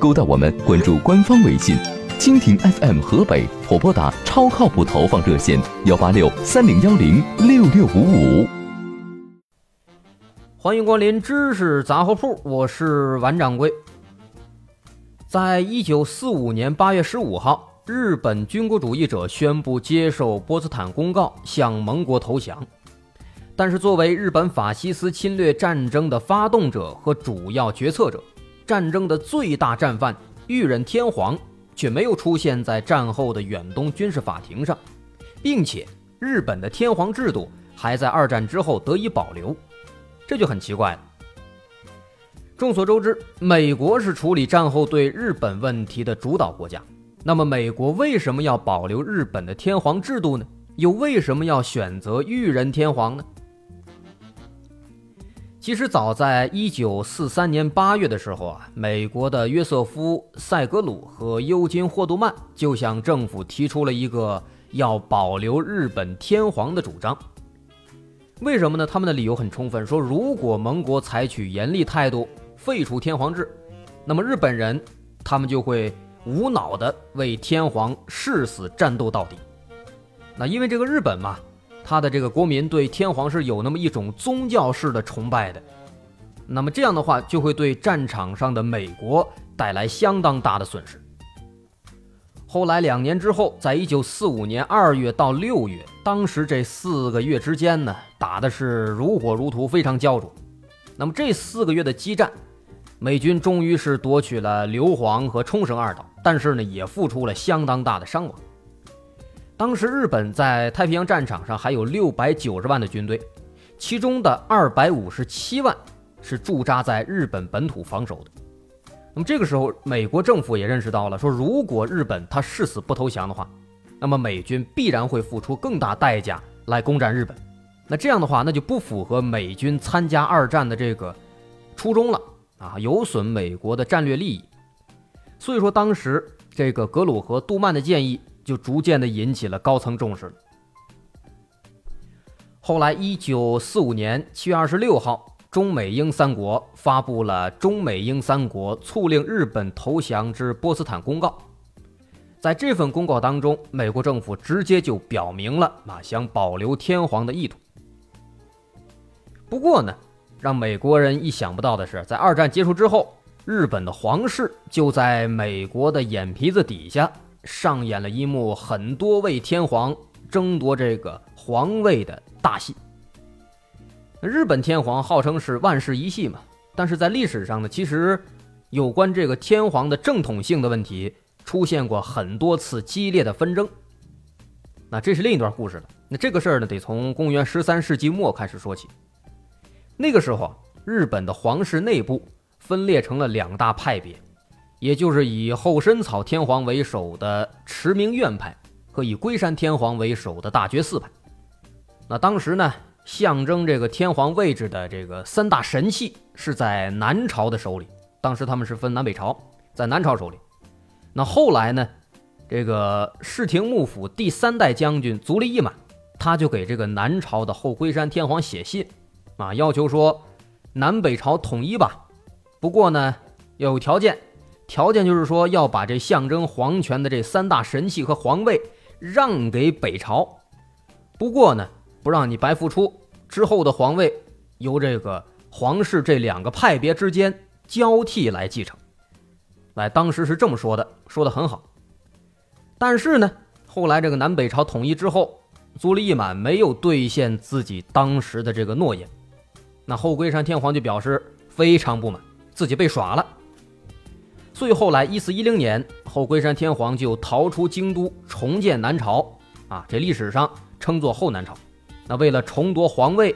勾搭我们，关注官方微信。蜻蜓 FM 河北或拨打超靠谱投放热线幺八六三零幺零六六五五。欢迎光临知识杂货铺，我是王掌柜。在一九四五年八月十五号，日本军国主义者宣布接受波茨坦公告，向盟国投降。但是，作为日本法西斯侵略战争的发动者和主要决策者，战争的最大战犯裕仁天皇。却没有出现在战后的远东军事法庭上，并且日本的天皇制度还在二战之后得以保留，这就很奇怪了。众所周知，美国是处理战后对日本问题的主导国家，那么美国为什么要保留日本的天皇制度呢？又为什么要选择裕仁天皇呢？其实早在一九四三年八月的时候啊，美国的约瑟夫·塞格鲁和尤金·霍杜曼就向政府提出了一个要保留日本天皇的主张。为什么呢？他们的理由很充分，说如果盟国采取严厉态度废除天皇制，那么日本人他们就会无脑的为天皇誓死战斗到底。那因为这个日本嘛。他的这个国民对天皇是有那么一种宗教式的崇拜的，那么这样的话就会对战场上的美国带来相当大的损失。后来两年之后，在一九四五年二月到六月，当时这四个月之间呢，打的是如火如荼，非常焦灼。那么这四个月的激战，美军终于是夺取了硫磺和冲绳二岛，但是呢，也付出了相当大的伤亡。当时日本在太平洋战场上还有六百九十万的军队，其中的二百五十七万是驻扎在日本本土防守的。那么这个时候，美国政府也认识到了，说如果日本他誓死不投降的话，那么美军必然会付出更大代价来攻占日本。那这样的话，那就不符合美军参加二战的这个初衷了啊，有损美国的战略利益。所以说，当时这个格鲁和杜曼的建议。就逐渐的引起了高层重视了。后来，一九四五年七月二十六号，中美英三国发布了《中美英三国促令日本投降之波茨坦公告》。在这份公告当中，美国政府直接就表明了啊想保留天皇的意图。不过呢，让美国人意想不到的是，在二战结束之后，日本的皇室就在美国的眼皮子底下。上演了一幕很多位天皇争夺这个皇位的大戏。日本天皇号称是万世一系嘛，但是在历史上呢，其实有关这个天皇的正统性的问题出现过很多次激烈的纷争。那这是另一段故事了。那这个事儿呢，得从公元十三世纪末开始说起。那个时候，日本的皇室内部分裂成了两大派别。也就是以后深草天皇为首的持明院派和以龟山天皇为首的大觉寺派。那当时呢，象征这个天皇位置的这个三大神器是在南朝的手里。当时他们是分南北朝，在南朝手里。那后来呢，这个室町幕府第三代将军足利义满，他就给这个南朝的后龟山天皇写信，啊，要求说南北朝统一吧。不过呢，要有条件。条件就是说要把这象征皇权的这三大神器和皇位让给北朝，不过呢，不让你白付出，之后的皇位由这个皇室这两个派别之间交替来继承。来，当时是这么说的，说的很好。但是呢，后来这个南北朝统一之后，足利义满没有兑现自己当时的这个诺言，那后龟山天皇就表示非常不满，自己被耍了。最后来，一四一零年，后龟山天皇就逃出京都，重建南朝。啊，这历史上称作后南朝。那为了重夺皇位，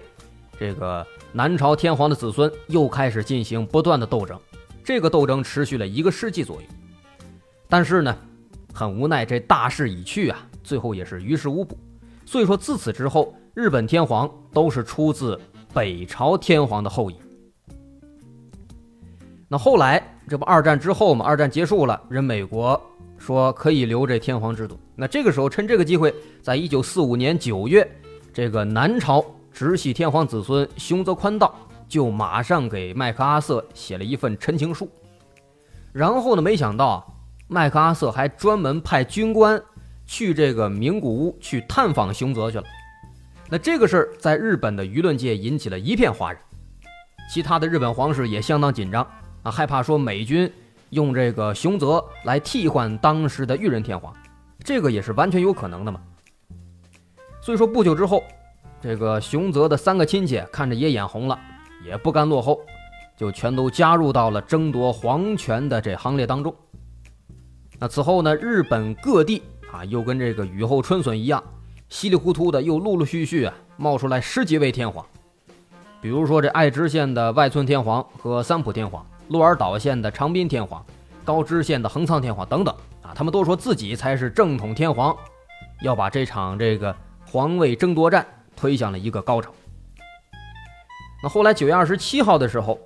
这个南朝天皇的子孙又开始进行不断的斗争。这个斗争持续了一个世纪左右。但是呢，很无奈，这大势已去啊，最后也是于事无补。所以说，自此之后，日本天皇都是出自北朝天皇的后裔。那后来，这不二战之后嘛？二战结束了，人美国说可以留这天皇制度。那这个时候，趁这个机会，在一九四五年九月，这个南朝直系天皇子孙熊泽宽道就马上给麦克阿瑟写了一份陈情书。然后呢，没想到麦克阿瑟还专门派军官去这个名古屋去探访熊泽去了。那这个事儿在日本的舆论界引起了一片哗然，其他的日本皇室也相当紧张。啊，害怕说美军用这个熊泽来替换当时的裕仁天皇，这个也是完全有可能的嘛。所以说不久之后，这个熊泽的三个亲戚看着也眼红了，也不甘落后，就全都加入到了争夺皇权的这行列当中。那此后呢，日本各地啊，又跟这个雨后春笋一样，稀里糊涂的又陆陆续续啊冒出来十几位天皇，比如说这爱知县的外村天皇和三浦天皇。鹿儿岛县的长滨天皇，高知县的横仓天皇等等啊，他们都说自己才是正统天皇，要把这场这个皇位争夺战推向了一个高潮。那后来九月二十七号的时候，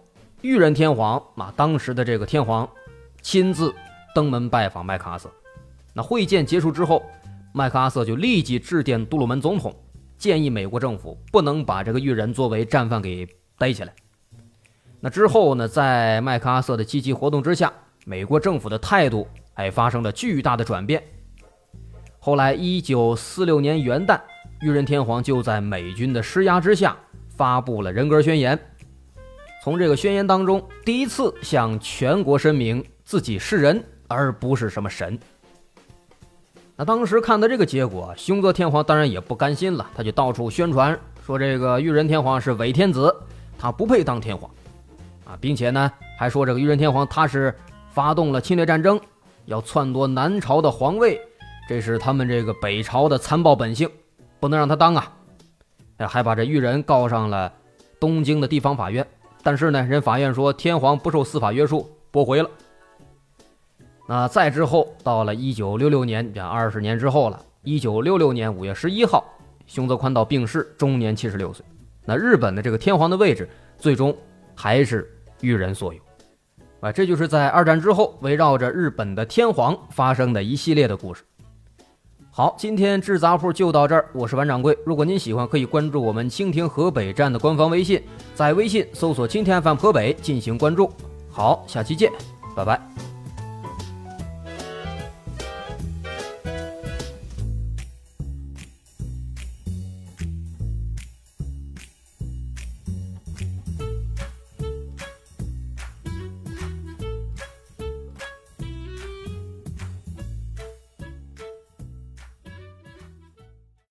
裕仁天皇啊，当时的这个天皇亲自登门拜访麦克阿瑟。那会见结束之后，麦克阿瑟就立即致电杜鲁门总统，建议美国政府不能把这个裕仁作为战犯给逮起来。那之后呢，在麦克阿瑟的积极活动之下，美国政府的态度还发生了巨大的转变。后来，一九四六年元旦，裕仁天皇就在美军的施压之下发布了人格宣言。从这个宣言当中，第一次向全国声明自己是人，而不是什么神。那当时看到这个结果，凶泽天皇当然也不甘心了，他就到处宣传说这个裕仁天皇是伪天子，他不配当天皇。啊，并且呢，还说这个裕仁天皇他是发动了侵略战争，要篡夺南朝的皇位，这是他们这个北朝的残暴本性，不能让他当啊！还把这裕仁告上了东京的地方法院，但是呢，人法院说天皇不受司法约束，驳回了。那再之后，到了一九六六年，讲二十年之后了，一九六六年五月十一号，熊泽宽道病逝，终年七十六岁。那日本的这个天皇的位置，最终还是。育人所有，啊，这就是在二战之后围绕着日本的天皇发生的一系列的故事。好，今天制杂铺就到这儿，我是王掌柜。如果您喜欢，可以关注我们蜻蜓河北站的官方微信，在微信搜索“蜻蜓 FM 河北”进行关注。好，下期见，拜拜。